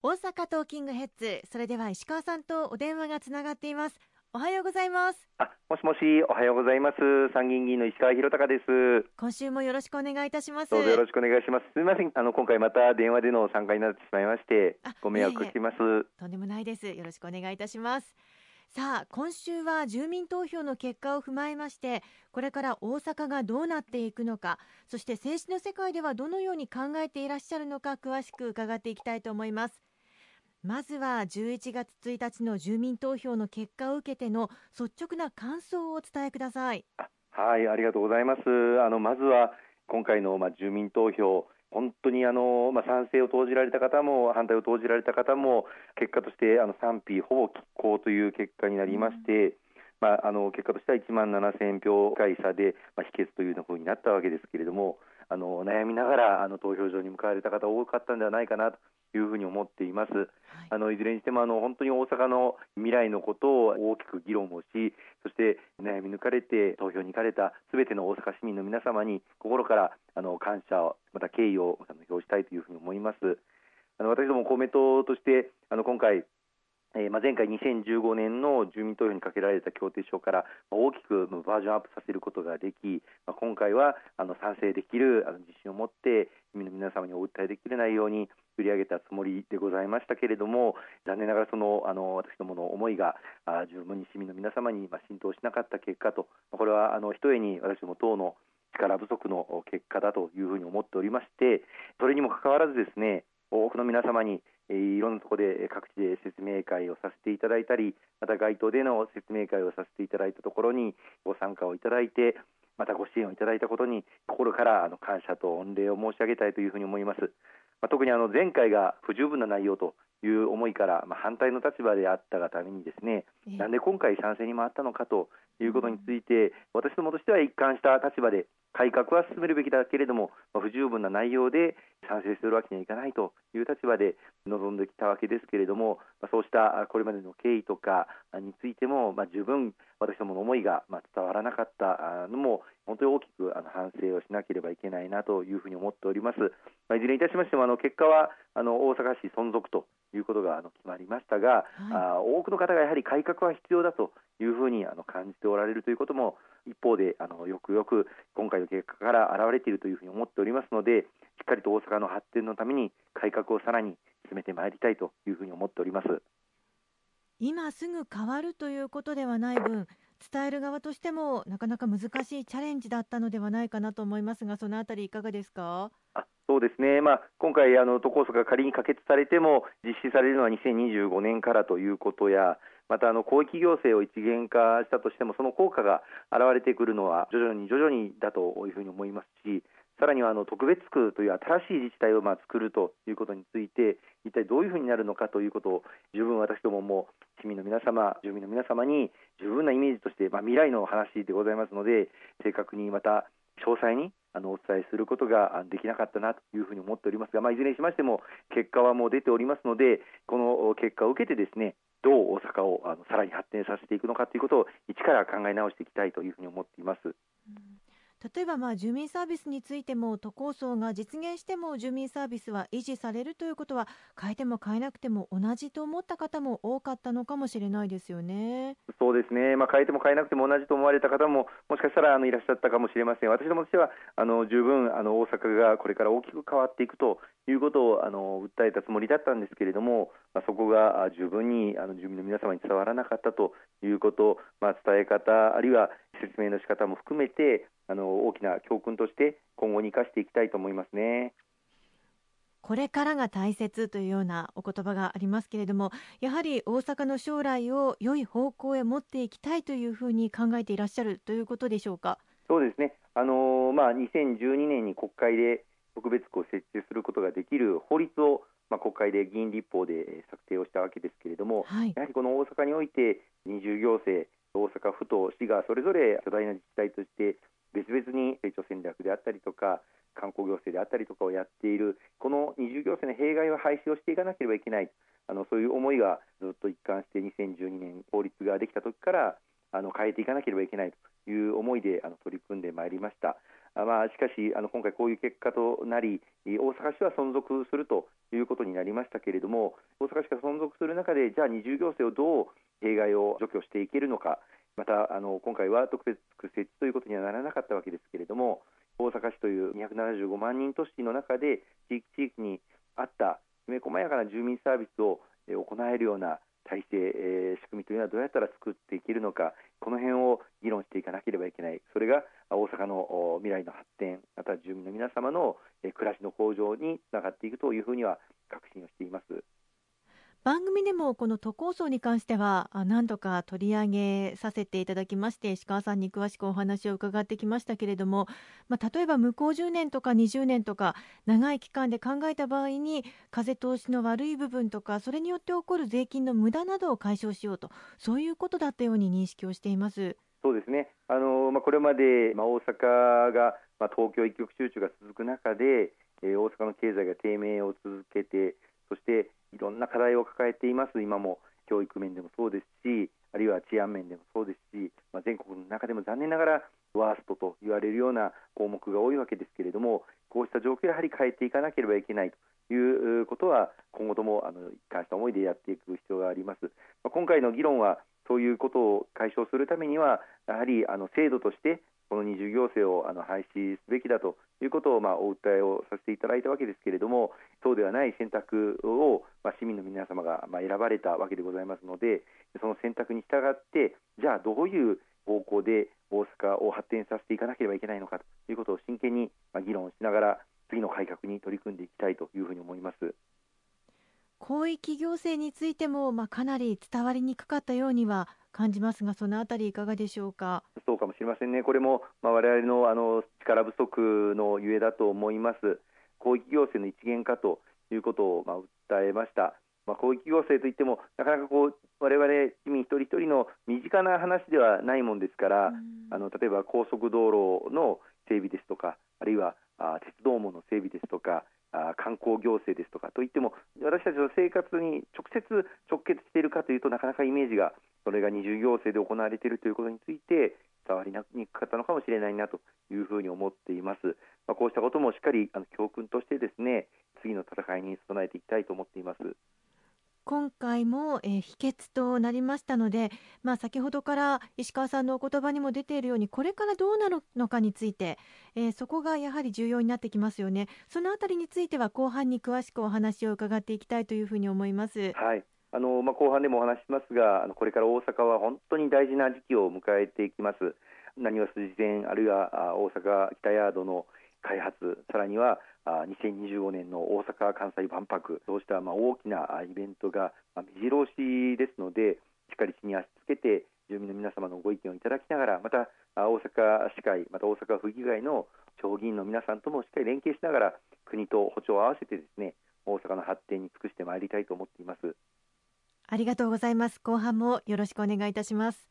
大阪トーキングヘッズそれでは石川さんとお電話がつながっています。おはようございます。あもしもしおはようございます。参議院議員の石川博隆です。今週もよろしくお願いいたします。どうぞよろしくお願いします。すみません。あの今回また電話での参加になってしまいましてご迷惑してます。とんでもないです。よろしくお願いいたします。さあ今週は住民投票の結果を踏まえましてこれから大阪がどうなっていくのかそして政治の世界ではどのように考えていらっしゃるのか詳しく伺っていきたいと思いますまずは11月1日の住民投票の結果を受けての率直な感想をお伝えください。はいありがとうございます。あのまずは今回のまあ住民投票本当にあの、まあ、賛成を投じられた方も反対を投じられた方も結果としてあの賛否ほぼ拮抗という結果になりまして、うん。まあ、あの結果としては1万7000票会差で、まあ、否決というふうになったわけですけれどもあの悩みながらあの投票所に向かわれた方多かったんではないかなというふうに思っています。はい、あのいずれにしてもあの本当に大阪の未来のことを大きく議論をし、そして悩み抜かれて投票に行かれたすべての大阪市民の皆様に心からあの感謝をまた敬意を表したいというふうに思います。あの私ども公明党としてあの今回えー、まあ、前回2015年の住民投票にかけられた協定書から大きくバージョンアップさせることができ、まあ、今回はあの賛成できるあの自信を持って市民の皆様にお訴えできる内容に売り上げたつもりでございましたけれども残念ながらそのあの私どもの思いがあ十分に市民の皆様に、浸透しなかった結果とこれはあのひとえに私ども党の力不足の結果だというふうに思っておりましてそれにもかかわらずですね多くの皆様にいろんなところで各地で説明会をさせていただいたりまた街頭での説明会をさせていただいたところにご参加をいただいてまたご支援をいただいたことに心からあの感謝と御礼を申し上げたいというふうに思います。まあ、特にあの前回が不十分な内容という思いから、まあ、反対の立場であったがためにですね、なんで今回賛成に回ったのかということについて、私どもとしては一貫した立場で改革は進めるべきだけれども、まあ、不十分な内容で賛成するわけにはいかないという立場で臨んできたわけですけれども、まあ、そうしたこれまでの経緯とかについても、まあ、十分私どもの思いがまあ伝わらなかったのも本当に大きくあの反省をしなければいけないなというふうに思っております。まあ、いずれにいたしましてもあの結果はあの大阪市存続ということがあの決まりましたが、はい、あ多くの方がやはり改革は必要だというふうにあの感じておられるということも一方であのよくよく今回の結果から現れているというふうに思っておりますのでしっかりと大阪の発展のために改革をさらに進めてまいりたいというふうに思っております。今すぐ変わるということではない分伝える側としてもなかなか難しいチャレンジだったのではないかなと思いますがそのあたりいかがですか？そうですね、まあ、今回、あの都構想が仮に可決されても実施されるのは2025年からということやまたあの広域行政を一元化したとしてもその効果が現れてくるのは徐々に徐々にだというふうに思いますしさらにはあの特別区という新しい自治体をまあ作るということについて一体どういうふうになるのかということを十分私どもも市民の皆様住民の皆様に十分なイメージとして、まあ、未来の話でございますので正確にまた詳細にあのお伝えすることができなかったなというふうに思っておりますが、まあ、いずれにしましても結果はもう出ておりますのでこの結果を受けてですねどう大阪をあのさらに発展させていくのかということを一から考え直していきたいというふうに思っています。うん例えばまあ住民サービスについても都構想が実現しても住民サービスは維持されるということは変えても変えなくても同じと思った方も多かったのかもしれないですよね。そうですね、まあ、変えても変えなくても同じと思われた方ももしかしたらあのいらっしゃったかもしれません。私どもとしてはあの十分あの大阪がこれから大きく変わっていくということをあの訴えたつもりだったんですけれども、そこが十分にあの住民の皆様に伝わらなかったということ、まあ、伝え方あるいは説明の仕方も含めてあの大きな教訓として今後に生かしていきたいと思いますね。これからが大切というようなお言葉がありますけれどもやはり大阪の将来を良い方向へ持っていきたいというふうに考えていらっしゃるということでしょうか？そうですね、あのー、まあ、2012年に国会で特別区を設置することができる法律を、まあ、国会で議員立法で策定をしたわけですけれども、はい、やはりこの大阪において二重行政大阪府と市がそれぞれ巨大な自治体として別々に成長戦略であったりとか観光行政であったりとかをやっているこの二重行政の弊害は廃止をしていかなければいけないあのそういう思いがずっと一貫して2012年法律ができた時からあの変えていかなければいけないという思いであの取り組んでまいりました。まあ、しかしあの今回こういう結果となり大阪市は存続するということになりましたけれども大阪市が存続する中でじゃあ二重行政をどう弊害を除去していけるのかまたあの今回は特別区設置ということにはならなかったわけですけれども大阪市という275万人都市の中で地域地域に合ったきめ細やかな住民サービスを行えるような体制、えー、仕組みというのはどうやったら作っていけるのかこの辺を議論していかなければいけない。それが大阪の未来の発展また住民の皆様の暮らしの向上につながっていくというふうには確信をしています。番組でもこの都構想に関しては何度か取り上げさせていただきまして石川さんに詳しくお話を伺ってきましたけれども、まあ、例えば向こう10年とか20年とか長い期間で考えた場合に風通しの悪い部分とかそれによって起こる税金の無駄などを解消しようとそういうことだったように認識をしています。そうですねあの、まあ、これまで、まあ、大阪が、まあ、東京一極集中が続く中で、えー、大阪の経済が低迷を続けてそしていろんな課題を抱えています今も教育面でもそうですしあるいは治安面でもそうですし、まあ、全国の中でも残念ながらワーストと言われるような項目が多いわけですけれどもこうした状況をやはり変えていかなければいけないということは今後ともあの一貫した思いでやっていく必要があります。まあ、今回の議論はそういうことを解消するためにはやはりあの制度としてこの二重行政をあの廃止すべきだということを、まあ、お訴えをさせていただいたわけですけれどもそうではない選択を、まあ、市民の皆様が、まあ、選ばれたわけでございますのでその選択に従ってじゃあどういう方向で大阪を発展させていかなければいけないのかということを真剣に議論しながら次の改革に取り組んでいきたいというふうに思います。広域行政についても、まあ、かなり伝わりにくかったようには感じますが、そのあたりいかがでしょうか？そうかもしれませんね。これも、まあ、我々のあの力不足のゆえだと思います。広域行政の一元化ということを、まあ、訴えました。まあ、広域行政といっても、なかなかこう我々市民一人一人の身近な話ではないもんですから、あの例えば高速道路の整備ですとか、あるいはあ鉄道網の整備ですとか、あ観光行政ですとかといっても私たちの生活に直接直結しているかというとなかなかイメージがそれが二重行政で行われているということについて伝わりにくかったのかもしれないなというふうに思っています。まあ、こうしたこともしっかりあの教訓としてですね次の戦いに備えていきたいと思っています。今回も、えー、秘訣となりましたので、まあ、先ほどから石川さんのお言葉にも出ているようにこれからどうなるのかについて、えー、そこがやはり重要になってきますよね。そのあたりについては後半に詳しくお話を伺っていきたいというふうに思います。はい。あのまあ、後半でもお話しますがあのこれから大阪は本当に大事な時期を迎えていきます。何は筋線あるいは大阪北ヤードの開発さらには2025年の大阪・関西万博そうしたまあ大きなイベントが目白押しですのでしっかり地に足つけて住民の皆様のご意見をいただきながらまた大阪市会また大阪府議会の地方議員の皆さんともしっかり連携しながら国と歩調を合わせてですね大阪の発展に尽くしてまいりたいと思っています。ありがとうございます。後半もよろしくお願いいたします。